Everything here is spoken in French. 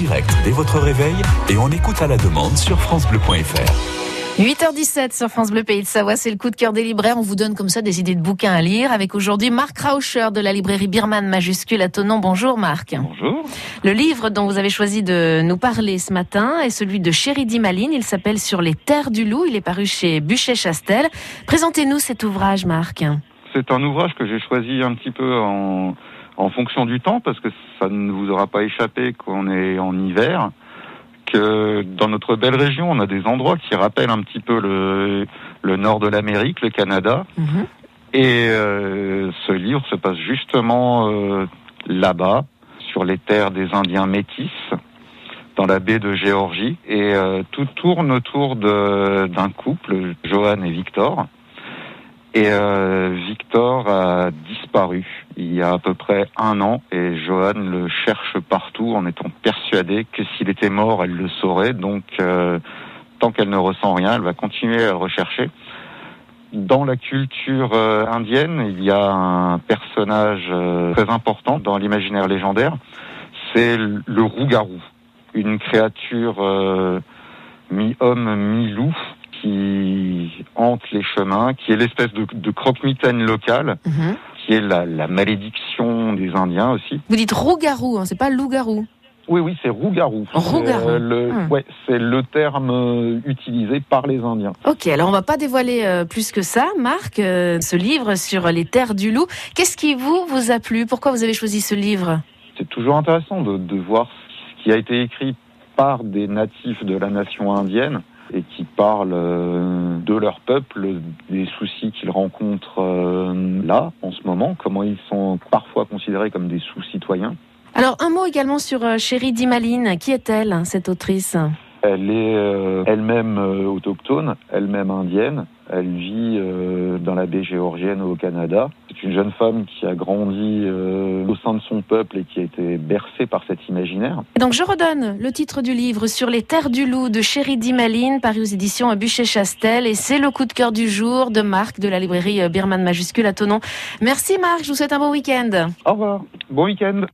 direct dès votre réveil et on écoute à la demande sur francebleu.fr. 8h17 sur France Bleu Pays de Savoie, c'est le coup de cœur des libraires. On vous donne comme ça des idées de bouquins à lire avec aujourd'hui Marc Rauscher de la librairie Birman majuscule à Tonon. Bonjour Marc. Bonjour. Le livre dont vous avez choisi de nous parler ce matin est celui de Chéri Dimaline. Il s'appelle Sur les terres du loup. Il est paru chez Buchet-Chastel. Présentez-nous cet ouvrage Marc. C'est un ouvrage que j'ai choisi un petit peu en, en fonction du temps parce que ça ne vous aura pas échappé qu'on est en hiver que dans notre belle région, on a des endroits qui rappellent un petit peu le, le nord de l'Amérique, le Canada. Mhm. Et euh, ce livre se passe justement euh, là-bas, sur les terres des Indiens métis, dans la baie de Géorgie. Et euh, tout tourne autour d'un couple, Johan et Victor. Et Victor a disparu il y a à peu près un an et Johan le cherche partout en étant persuadé que s'il était mort, elle le saurait. Donc, euh, tant qu'elle ne ressent rien, elle va continuer à le rechercher. Dans la culture euh, indienne, il y a un personnage euh, très important dans l'imaginaire légendaire, c'est le rouge-garou, une créature mi-homme, mi-loup qui hante les chemins, qui est l'espèce de, de croque-mitaine locale, Mhm. Qui est la, la malédiction des Indiens aussi. Vous dites rougarou, hein, c'est pas loup-garou. Oui, oui, c'est. Rouge-garou. C'est, euh, le, ouais, c'est le terme euh, utilisé par les Indiens. Ok, alors on va pas dévoiler euh, plus que ça, Marc, euh, ce livre sur les terres du loup. Qu'est-ce qui vous vous a plu? Pourquoi vous avez choisi ce livre? C'est toujours intéressant de, de voir ce qui a été écrit par des natifs de la nation indienne et qui parlent de leur peuple, des soucis qu'ils rencontrent euh, là, en ce moment, comment ils sont parfois considérés comme des sous-citoyens. Alors un mot également sur euh, Chérie Dimaline. Qui est-elle, cette autrice? Elle est euh, elle-même euh, autochtone, elle-même indienne. Elle vit euh, dans la baie géorgienne au Canada. C'est une jeune femme qui a grandi euh, au sein de son peuple et qui a été bercée par cet imaginaire. Donc je redonne le titre du livre sur les terres du loup de Chérie Dimaline, paru aux éditions Bûcher-Chastel. Et c'est le coup de cœur du jour de Marc de la librairie euh, Birman majuscule à Tonon. Merci Marc, je vous souhaite un bon week-end. Au revoir. Bon week-end.